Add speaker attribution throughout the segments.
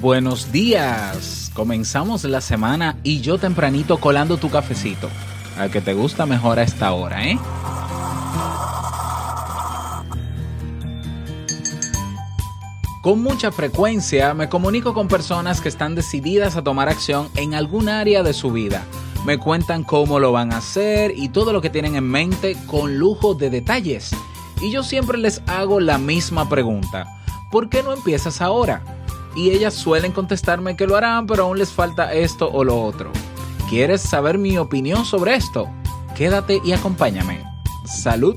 Speaker 1: Buenos días. Comenzamos la semana y yo tempranito colando tu cafecito. Al que te gusta mejor a esta hora, ¿eh? Con mucha frecuencia me comunico con personas que están decididas a tomar acción en algún área de su vida. Me cuentan cómo lo van a hacer y todo lo que tienen en mente con lujo de detalles. Y yo siempre les hago la misma pregunta. ¿Por qué no empiezas ahora? Y ellas suelen contestarme que lo harán, pero aún les falta esto o lo otro. ¿Quieres saber mi opinión sobre esto? Quédate y acompáñame. Salud.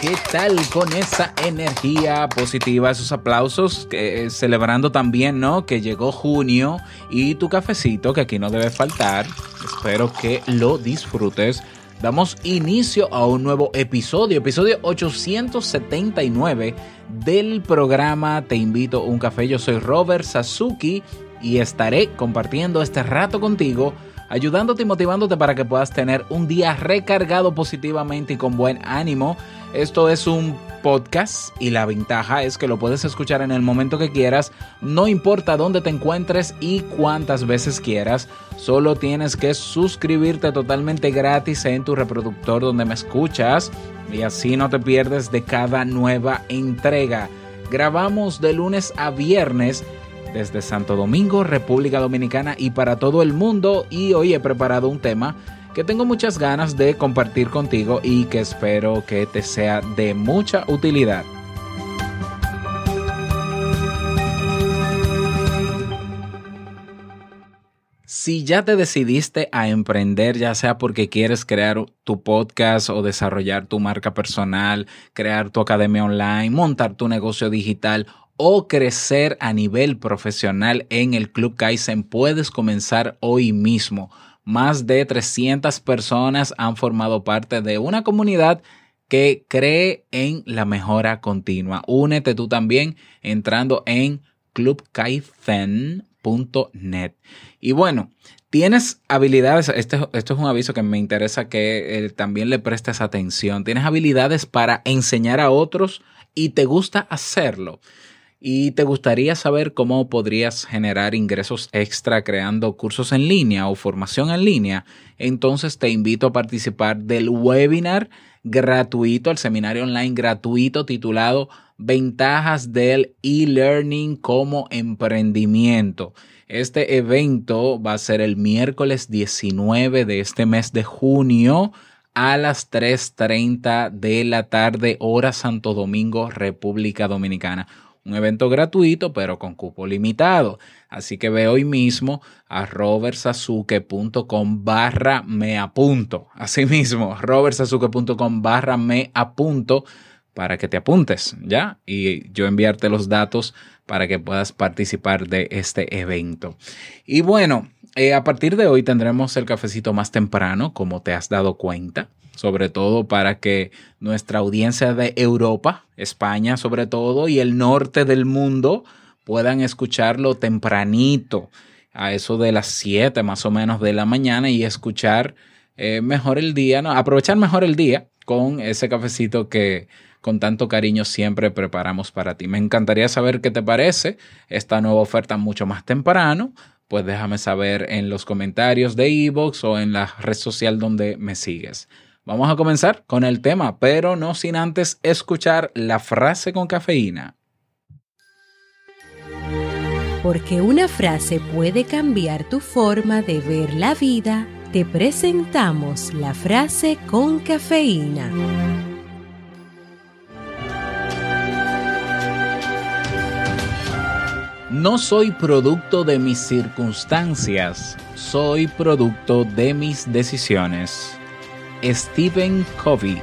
Speaker 1: ¿Qué tal con esa energía positiva, esos aplausos, eh, celebrando también, ¿no? Que llegó junio y tu cafecito, que aquí no debe faltar. Espero que lo disfrutes. Damos inicio a un nuevo episodio, episodio 879 del programa Te invito a un café. Yo soy Robert Sasuki y estaré compartiendo este rato contigo ayudándote y motivándote para que puedas tener un día recargado positivamente y con buen ánimo. Esto es un podcast y la ventaja es que lo puedes escuchar en el momento que quieras, no importa dónde te encuentres y cuántas veces quieras. Solo tienes que suscribirte totalmente gratis en tu reproductor donde me escuchas y así no te pierdes de cada nueva entrega. Grabamos de lunes a viernes desde Santo Domingo, República Dominicana y para todo el mundo. Y hoy he preparado un tema que tengo muchas ganas de compartir contigo y que espero que te sea de mucha utilidad. Si ya te decidiste a emprender, ya sea porque quieres crear tu podcast o desarrollar tu marca personal, crear tu academia online, montar tu negocio digital o crecer a nivel profesional en el Club Kaizen, puedes comenzar hoy mismo. Más de 300 personas han formado parte de una comunidad que cree en la mejora continua. Únete tú también entrando en clubkaizen.net. Y bueno, tienes habilidades, este, esto es un aviso que me interesa que eh, también le prestes atención. Tienes habilidades para enseñar a otros y te gusta hacerlo y te gustaría saber cómo podrías generar ingresos extra creando cursos en línea o formación en línea, entonces te invito a participar del webinar gratuito, el seminario online gratuito titulado Ventajas del e-learning como emprendimiento. Este evento va a ser el miércoles 19 de este mes de junio a las 3.30 de la tarde, hora Santo Domingo, República Dominicana un evento gratuito, pero con cupo limitado. Así que ve hoy mismo a robertsazuke.com barra me apunto. Asimismo, robertsazuke.com barra me apunto para que te apuntes, ¿ya? Y yo enviarte los datos para que puedas participar de este evento. Y bueno, eh, a partir de hoy tendremos el cafecito más temprano, como te has dado cuenta sobre todo para que nuestra audiencia de Europa, España sobre todo, y el norte del mundo puedan escucharlo tempranito, a eso de las 7 más o menos de la mañana y escuchar eh, mejor el día, ¿no? aprovechar mejor el día con ese cafecito que con tanto cariño siempre preparamos para ti. Me encantaría saber qué te parece esta nueva oferta mucho más temprano. Pues déjame saber en los comentarios de Evox o en la red social donde me sigues. Vamos a comenzar con el tema, pero no sin antes escuchar la frase con cafeína.
Speaker 2: Porque una frase puede cambiar tu forma de ver la vida, te presentamos la frase con cafeína.
Speaker 1: No soy producto de mis circunstancias, soy producto de mis decisiones. Stephen Covey.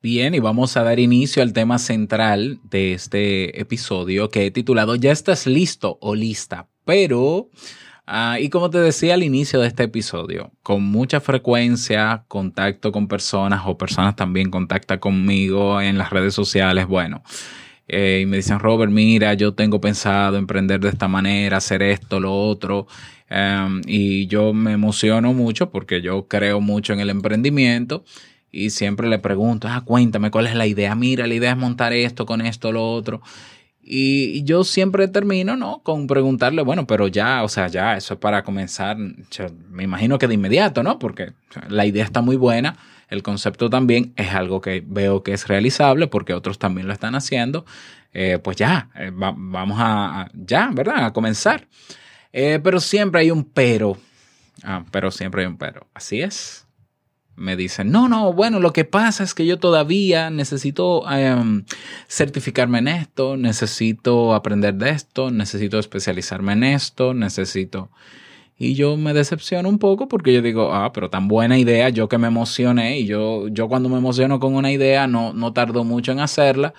Speaker 1: Bien, y vamos a dar inicio al tema central de este episodio que he titulado Ya estás listo o lista, pero Ah, y como te decía al inicio de este episodio, con mucha frecuencia contacto con personas o personas también contactan conmigo en las redes sociales, bueno, eh, y me dicen, Robert, mira, yo tengo pensado emprender de esta manera, hacer esto, lo otro, em, y yo me emociono mucho porque yo creo mucho en el emprendimiento y siempre le pregunto, ah, cuéntame cuál es la idea, mira, la idea es montar esto con esto, lo otro. Y yo siempre termino, ¿no? Con preguntarle, bueno, pero ya, o sea, ya, eso es para comenzar, me imagino que de inmediato, ¿no? Porque la idea está muy buena, el concepto también es algo que veo que es realizable porque otros también lo están haciendo. Eh, pues ya, eh, vamos a, ya, ¿verdad? A comenzar. Eh, pero siempre hay un pero. Ah, pero siempre hay un pero. Así es me dicen, no, no, bueno, lo que pasa es que yo todavía necesito em, certificarme en esto, necesito aprender de esto, necesito especializarme en esto, necesito... Y yo me decepciono un poco porque yo digo, ah, pero tan buena idea, yo que me emocioné y yo, yo cuando me emociono con una idea no, no tardo mucho en hacerla,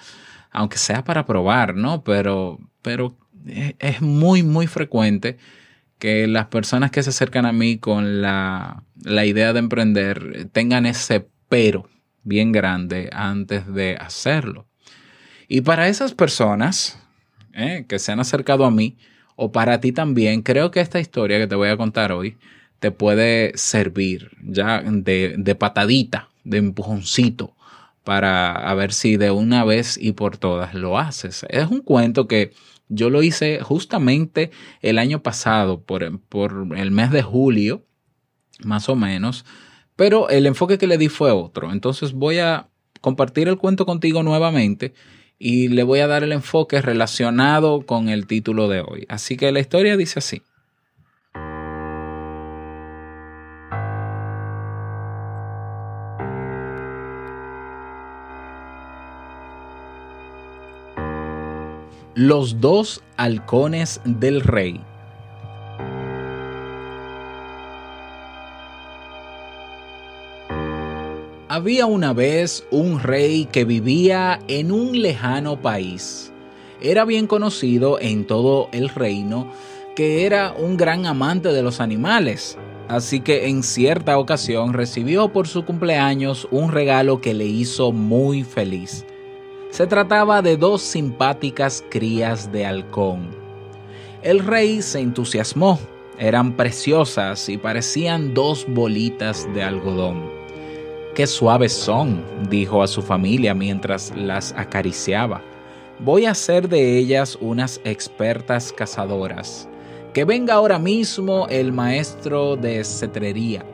Speaker 1: aunque sea para probar, ¿no? Pero, pero es muy, muy frecuente que las personas que se acercan a mí con la, idea de emprender tengan ese pero bien grande antes de hacerlo. Y para esas personas eh, que se han acercado a mí, o para ti también, creo que esta historia que te voy a contar hoy te puede servir ya de, de patadita, de empujoncito, para ver si de una vez y por todas lo haces. Es un cuento que yo lo hice justamente el año pasado, por, el mes de julio, más o menos, pero el enfoque que le di fue otro. Entonces voy a compartir el cuento contigo nuevamente y le voy a dar el enfoque relacionado con el título de hoy. Así que la historia dice así. Los dos halcones del rey. Había una vez un rey que vivía en un lejano país. Era bien conocido en todo el reino que era un gran amante de los animales, así que en cierta ocasión recibió por su cumpleaños un regalo que le hizo muy feliz. Se trataba de dos simpáticas crías de halcón. El rey se entusiasmó. Eran preciosas y parecían dos bolitas de algodón. Qué suaves son, dijo a su familia mientras las acariciaba. Voy a hacer de ellas unas expertas cazadoras. Que venga ahora mismo el maestro de cetrería.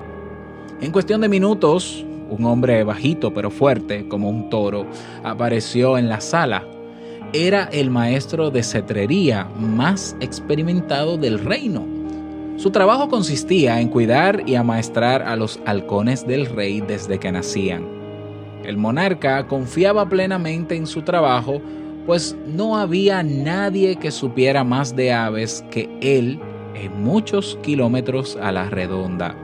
Speaker 1: En cuestión de minutos, un hombre bajito pero fuerte como un toro, apareció en la sala. Era el maestro de cetrería más experimentado del reino. Su trabajo consistía en cuidar y amaestrar a los halcones del rey desde que nacían. El monarca confiaba plenamente en su trabajo, pues no había nadie que supiera más de aves que él en muchos kilómetros a la redonda.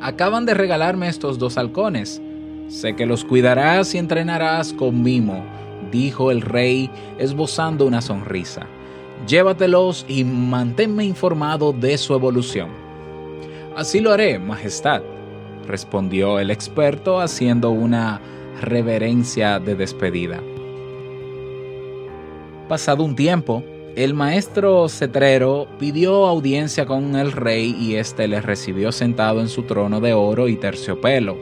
Speaker 1: Acaban de regalarme estos dos halcones. Sé que los cuidarás y entrenarás con mimo, dijo el rey, esbozando una sonrisa. Llévatelos y manténme informado de su evolución. Así lo haré, Majestad, respondió el experto haciendo una reverencia de despedida. Pasado un tiempo, el maestro cetrero pidió audiencia con el rey y éste le recibió sentado en su trono de oro y terciopelo.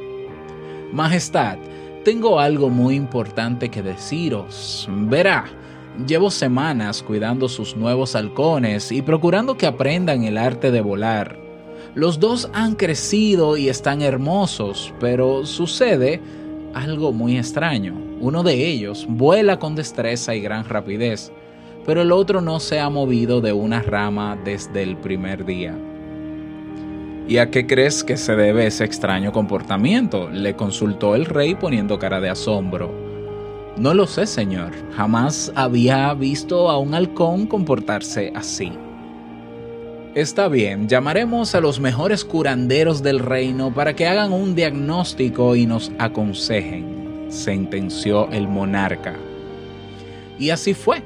Speaker 1: Majestad, tengo algo muy importante que deciros. Verá, llevo semanas cuidando sus nuevos halcones y procurando que aprendan el arte de volar. Los dos han crecido y están hermosos, pero sucede algo muy extraño. Uno de ellos vuela con destreza y gran rapidez, pero el otro no se ha movido de una rama desde el primer día. ¿Y a qué crees que se debe ese extraño comportamiento? le consultó el rey poniendo cara de asombro. No lo sé, señor. Jamás había visto a un halcón comportarse así. Está bien, llamaremos a los mejores curanderos del reino para que hagan un diagnóstico y nos aconsejen, sentenció el monarca. Y así fue.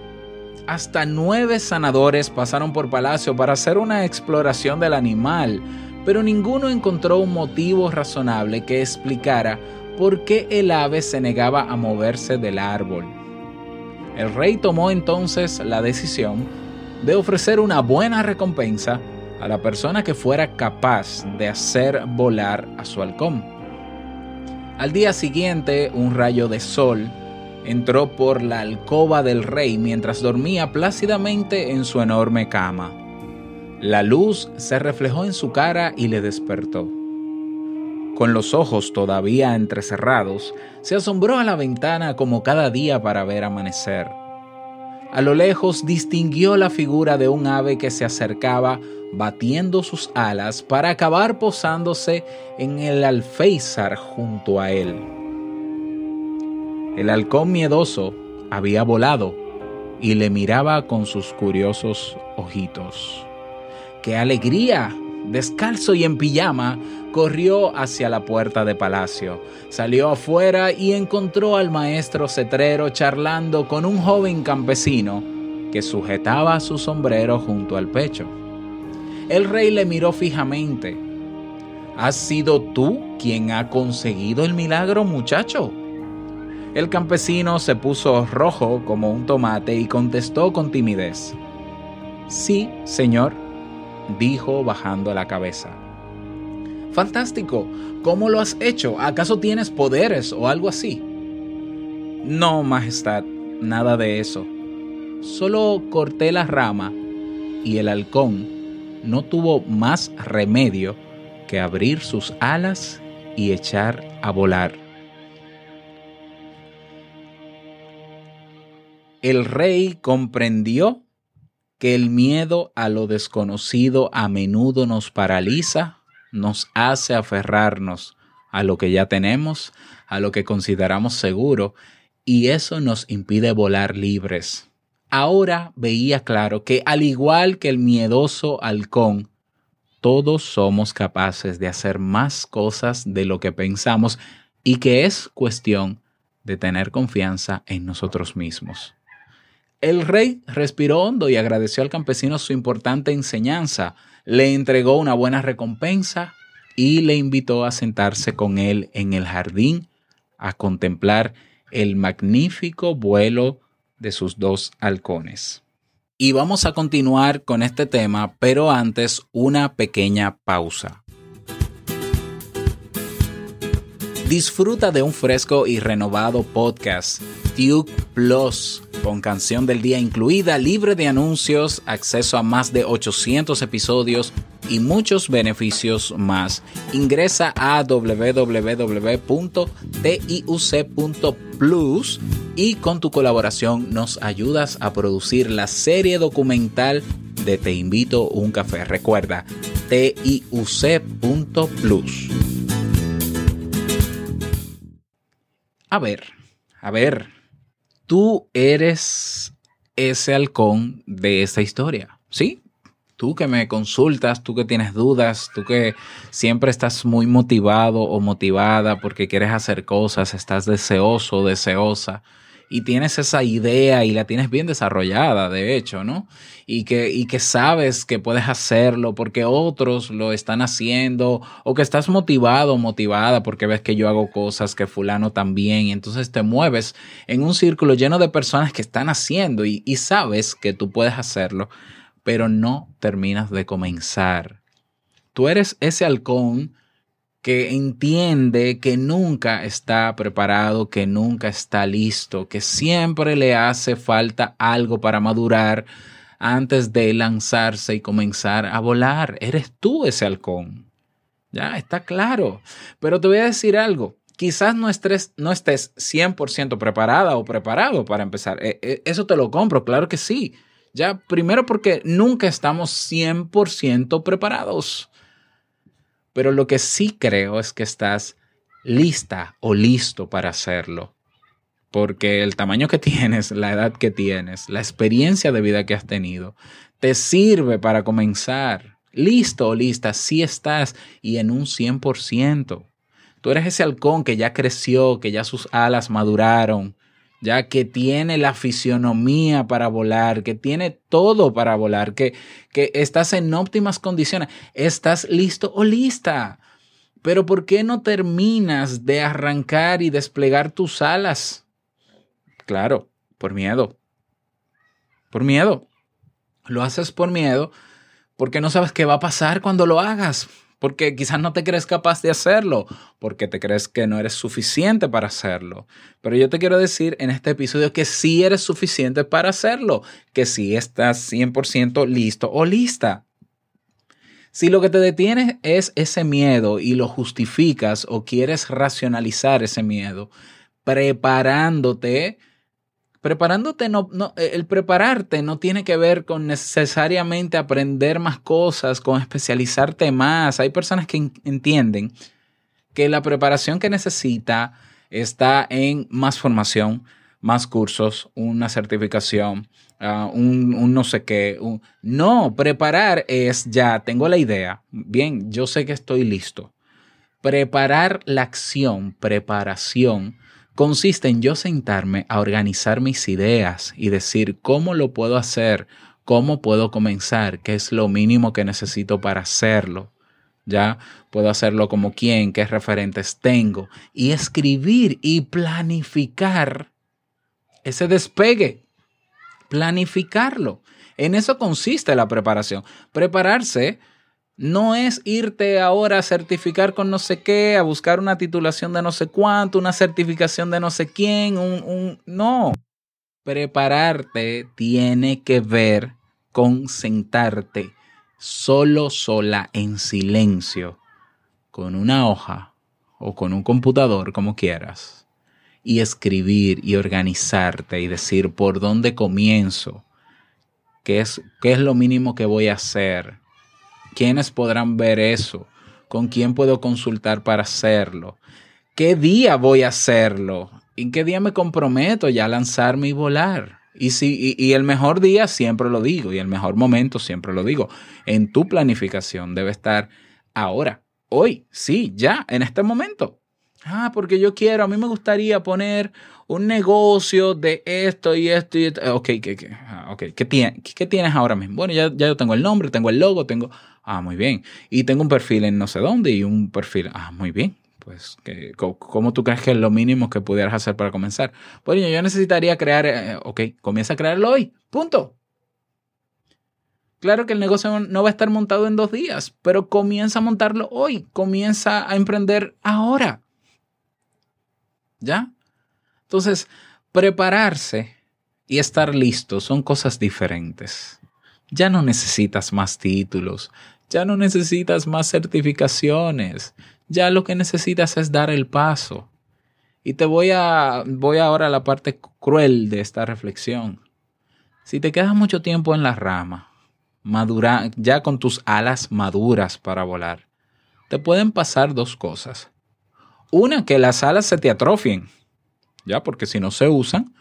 Speaker 1: Hasta nueve sanadores pasaron por palacio para hacer una exploración del animal, pero ninguno encontró un motivo razonable que explicara por qué el ave se negaba a moverse del árbol. El rey tomó entonces la decisión de ofrecer una buena recompensa a la persona que fuera capaz de hacer volar a su halcón. Al día siguiente, un rayo de sol entró por la alcoba del rey mientras dormía plácidamente en su enorme cama. La luz se reflejó en su cara y le despertó. Con los ojos todavía entrecerrados, se asombró a la ventana como cada día para ver amanecer. A lo lejos distinguió la figura de un ave que se acercaba batiendo sus alas para acabar posándose en el alféizar junto a él. El halcón miedoso había volado y le miraba con sus curiosos ojitos. ¡Qué alegría! Descalzo y en pijama, corrió hacia la puerta de palacio. Salió afuera y encontró al maestro cetrero charlando con un joven campesino que sujetaba su sombrero junto al pecho. El rey le miró fijamente. ¿Has sido tú quien ha conseguido el milagro, muchacho? El campesino se puso rojo como un tomate y contestó con timidez. Sí, señor, dijo bajando la cabeza. Fantástico, ¿cómo lo has hecho? ¿Acaso tienes poderes o algo así? No, Majestad, nada de eso. Solo corté la rama y el halcón no tuvo más remedio que abrir sus alas y echar a volar. El rey comprendió que el miedo a lo desconocido a menudo nos paraliza, nos hace aferrarnos a lo que ya tenemos, a lo que consideramos seguro, y eso nos impide volar libres. Ahora veía claro que al igual que el miedoso halcón, todos somos capaces de hacer más cosas de lo que pensamos y que es cuestión de tener confianza en nosotros mismos. El rey respiró hondo y agradeció al campesino su importante enseñanza, le entregó una buena recompensa y le invitó a sentarse con él en el jardín a contemplar el magnífico vuelo de sus dos halcones. Y vamos a continuar con este tema, pero antes una pequeña pausa. Disfruta de un fresco y renovado podcast, Duke Plus con canción del día incluida, libre de anuncios, acceso a más de 800 episodios y muchos beneficios más. Ingresa a www.tiuc.plus y con tu colaboración nos ayudas a producir la serie documental de Te invito un café. Recuerda, tiuc.plus. A ver, a ver, tú eres ese halcón de esta historia, ¿sí? Tú que me consultas, tú que tienes dudas, tú que siempre estás muy motivado o motivada porque quieres hacer cosas, estás deseoso, deseosa y tienes esa idea y la tienes bien desarrollada, de hecho, ¿no? Y que, y que sabes que puedes hacerlo porque otros lo están haciendo o que estás motivado o motivada porque ves que yo hago cosas que fulano también y entonces te mueves en un círculo lleno de personas que están haciendo y, y sabes que tú puedes hacerlo, pero no terminas de comenzar. Tú eres ese halcón que entiende que nunca está preparado, que nunca está listo, que siempre le hace falta algo para madurar, antes de lanzarse y comenzar a volar. Eres tú ese halcón. Ya, está claro. Pero te voy a decir algo. Quizás no estés, no estés 100% preparada o preparado para empezar. Eh, eh, Eso te lo compro, claro que sí. Ya, primero porque nunca estamos 100% preparados. Pero lo que sí creo es que estás lista o listo para hacerlo. Porque el tamaño que tienes, la edad que tienes, la experiencia de vida que has tenido, te sirve para comenzar. Listo o lista, sí estás y en un 100%. Tú eres ese halcón que ya creció, que ya sus alas maduraron, ya que tiene la fisionomía para volar, que tiene todo para volar, que, que estás en óptimas condiciones. Estás listo o lista. Pero ¿por qué no terminas de arrancar y desplegar tus alas? Claro, por miedo. Por miedo. Lo haces por miedo porque no sabes qué va a pasar cuando lo hagas. Porque quizás no te crees capaz de hacerlo, porque te crees que no eres suficiente para hacerlo. Pero yo te quiero decir en este episodio que sí eres suficiente para hacerlo, que sí estás 100% listo o lista. Si lo que te detiene es ese miedo y lo justificas o quieres racionalizar ese miedo, preparándote, preparándote no, no, el prepararte no tiene que ver con necesariamente aprender más cosas, con especializarte más. Hay personas que en- entienden que la preparación que necesita está en más formación, más cursos, una certificación, ah, un, un no sé qué. No, preparar es ya, tengo la idea. Bien, yo sé que estoy listo. Preparar la acción, preparación, consiste en yo sentarme a organizar mis ideas y decir cómo lo puedo hacer, cómo puedo comenzar, qué es lo mínimo que necesito para hacerlo. Ya puedo hacerlo como quién, qué referentes tengo y escribir y planificar ese despegue. Planificarlo. En eso consiste la preparación. Prepararse no es irte ahora a certificar con no sé qué, a buscar una titulación de no sé cuánto, una certificación de no sé quién, un, un- no. Prepararte tiene que ver con sentarte solo, sola, en silencio, con una hoja o con un computador, como quieras, y escribir y organizarte y decir por dónde comienzo, qué es, qué es lo mínimo que voy a hacer, quiénes podrán ver eso, con quién puedo consultar para hacerlo, qué día voy a hacerlo, en qué día me comprometo ya a lanzarme y volar. Y, si, y, y el mejor día siempre lo digo, y el mejor momento siempre lo digo. En tu planificación debe estar ahora, hoy, sí, ya, en este momento. Ah, porque yo quiero, a mí me gustaría poner un negocio de esto y esto y esto. Ok, ¿qué, qué, ah, okay. ¿Qué, tiene- qué tienes ahora mismo? Bueno, ya, ya yo tengo el nombre, tengo el logo, tengo... Ah, muy bien. Y tengo un perfil en no sé dónde y un perfil... Ah, muy bien. Pues, ¿qué- co- ¿cómo tú crees que es lo mínimo que pudieras hacer para comenzar? Bueno, yo necesitaría crear... eh, ok, comienza a crearlo hoy. Punto. Claro que el negocio no va a estar montado en dos días, pero comienza a montarlo hoy. Comienza a emprender ahora. ¿Ya? Entonces, prepararse y estar listo son cosas diferentes. Ya no necesitas más títulos, ya no necesitas más certificaciones, ya lo que necesitas es dar el paso. Y te voy a voy ahora a la parte cruel de esta reflexión. Si te quedas mucho tiempo en la rama, madura, ya con tus alas maduras para volar, te pueden pasar dos cosas. Una, que las alas se te atrofien, ya, porque si no se usan,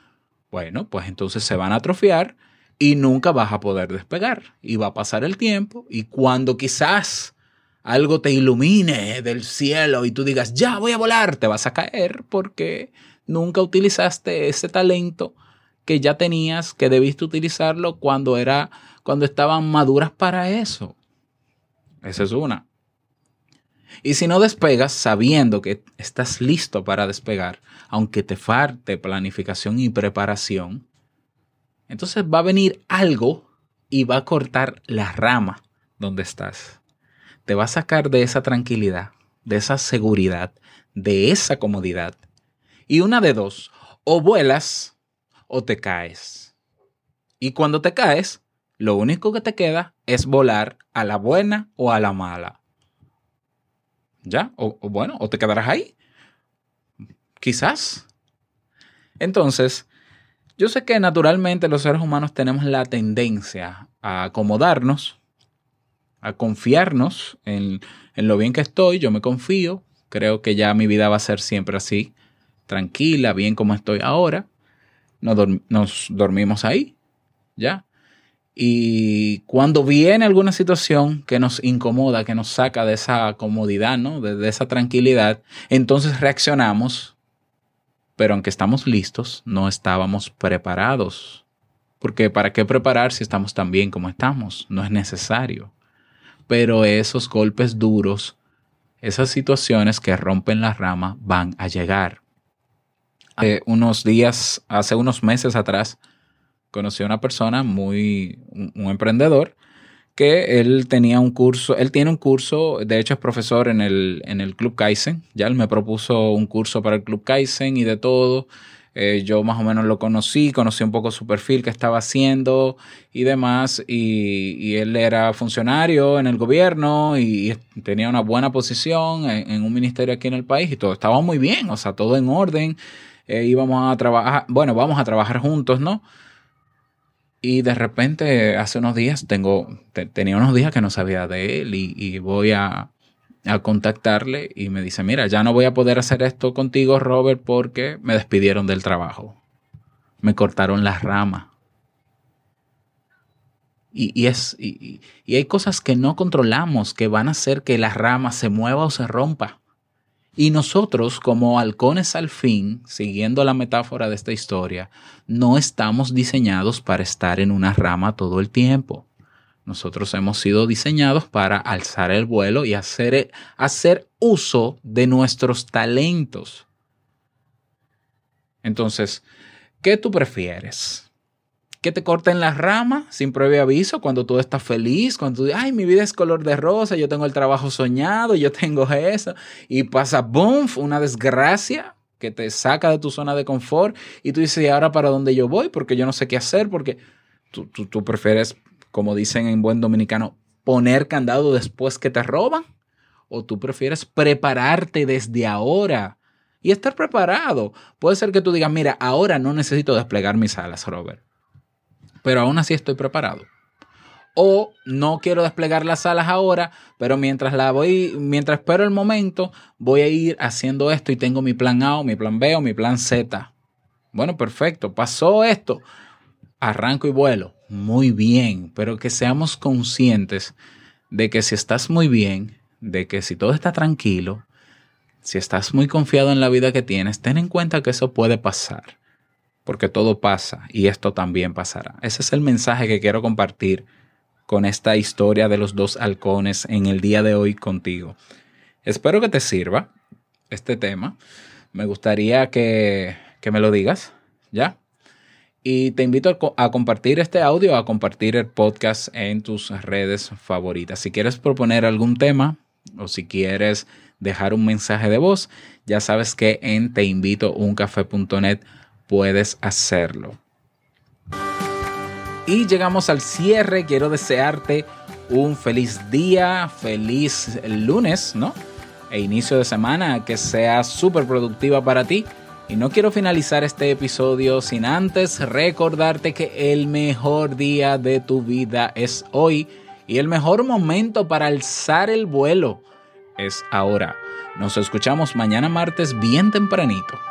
Speaker 1: bueno, pues entonces se van a atrofiar y nunca vas a poder despegar. Y va a pasar el tiempo y cuando quizás algo te ilumine del cielo y tú digas, ya voy a volar, te vas a caer porque nunca utilizaste ese talento que ya tenías, que debiste utilizarlo cuando era, cuando estaban maduras para eso. Esa es una. Y si no despegas sabiendo que estás listo para despegar, aunque te falte planificación y preparación, entonces va a venir algo y va a cortar la rama donde estás. Te va a sacar de esa tranquilidad, de esa seguridad, de esa comodidad. Y una de dos, o vuelas o te caes. Y cuando te caes, Lo único que te queda es volar a la buena o a la mala. ¿Ya? O, bueno, o te quedarás ahí. Quizás. Entonces, yo sé que naturalmente los seres humanos tenemos la tendencia a acomodarnos, a confiarnos en, en lo bien que estoy, yo me confío, creo que ya mi vida va a ser siempre así, tranquila, bien como estoy ahora, nos, nos dormimos ahí, ¿ya? Y cuando viene alguna situación que nos incomoda, que nos saca de esa comodidad, ¿no? De, esa tranquilidad, entonces reaccionamos, pero aunque estamos listos, no estábamos preparados. Porque ¿para qué preparar si estamos tan bien como estamos? No es necesario. Pero esos golpes duros, esas situaciones que rompen la rama van a llegar. Hace unos días, hace unos meses atrás, conocí a una persona muy, un, emprendedor, que él tenía un curso, él tiene un curso, de hecho es profesor en el, en el Club Kaizen, ya él me propuso un curso para el Club Kaizen y de todo. Eh, yo más o menos lo conocí, conocí un poco su perfil que estaba haciendo y demás, y, él era funcionario en el gobierno y, tenía una buena posición en, en, un ministerio aquí en el país y todo estaba muy bien, o sea, todo en orden. Eh, íbamos a trabajar, bueno, vamos a trabajar juntos, ¿no? Y de repente, hace unos días, tengo, te, tenía unos días que no sabía de él y, y voy a, a, contactarle y me dice, mira, ya no voy a poder hacer esto contigo, Robert, porque me despidieron del trabajo. Me cortaron las ramas. Y, y, es, y, y hay cosas que no controlamos que van a hacer que la rama se mueva o se rompa. Y nosotros, como halcones al fin, siguiendo la metáfora de esta historia, no estamos diseñados para estar en una rama todo el tiempo. Nosotros hemos sido diseñados para alzar el vuelo y hacer, hacer uso de nuestros talentos. Entonces, ¿qué tú prefieres? ¿Que te corten la rama sin previo aviso cuando tú estás feliz? Cuando tú ay, mi vida es color de rosa, yo tengo el trabajo soñado, yo tengo eso, y pasa, boom, una desgracia que te saca de tu zona de confort y tú dices, ¿y ahora para dónde yo voy? Porque yo no sé qué hacer, porque tú, tú, tú prefieres como dicen en buen dominicano, poner candado después que te roban? ¿O tú prefieres prepararte desde ahora y estar preparado? Puede ser que tú digas, mira, ahora no necesito desplegar mis alas, Robert, pero aún así estoy preparado. O no quiero desplegar las alas ahora, pero mientras la voy, mientras espero el momento, voy a ir haciendo esto y tengo mi plan A o mi plan B o mi plan Z. Bueno, perfecto, pasó esto. Arranco y vuelo muy bien, pero que seamos conscientes de que si estás muy bien, de que si todo está tranquilo, si estás muy confiado en la vida que tienes, ten en cuenta que eso puede pasar, porque todo pasa y esto también pasará. Ese es el mensaje que quiero compartir con esta historia de los dos halcones en el día de hoy contigo. Espero que te sirva este tema. Me gustaría que, que me lo digas, ¿ya? Y te invito a, a, compartir este audio, a compartir el podcast en tus redes favoritas. Si quieres proponer algún tema o si quieres dejar un mensaje de voz, ya sabes que en teinvitouncafé.net puedes hacerlo. Y llegamos al cierre. Quiero desearte un feliz día, feliz lunes, ¿no? E inicio de semana que sea súper productiva para ti. Y no quiero finalizar este episodio sin antes recordarte que el mejor día de tu vida es hoy y el mejor momento para alzar el vuelo es ahora. Nos escuchamos mañana martes bien tempranito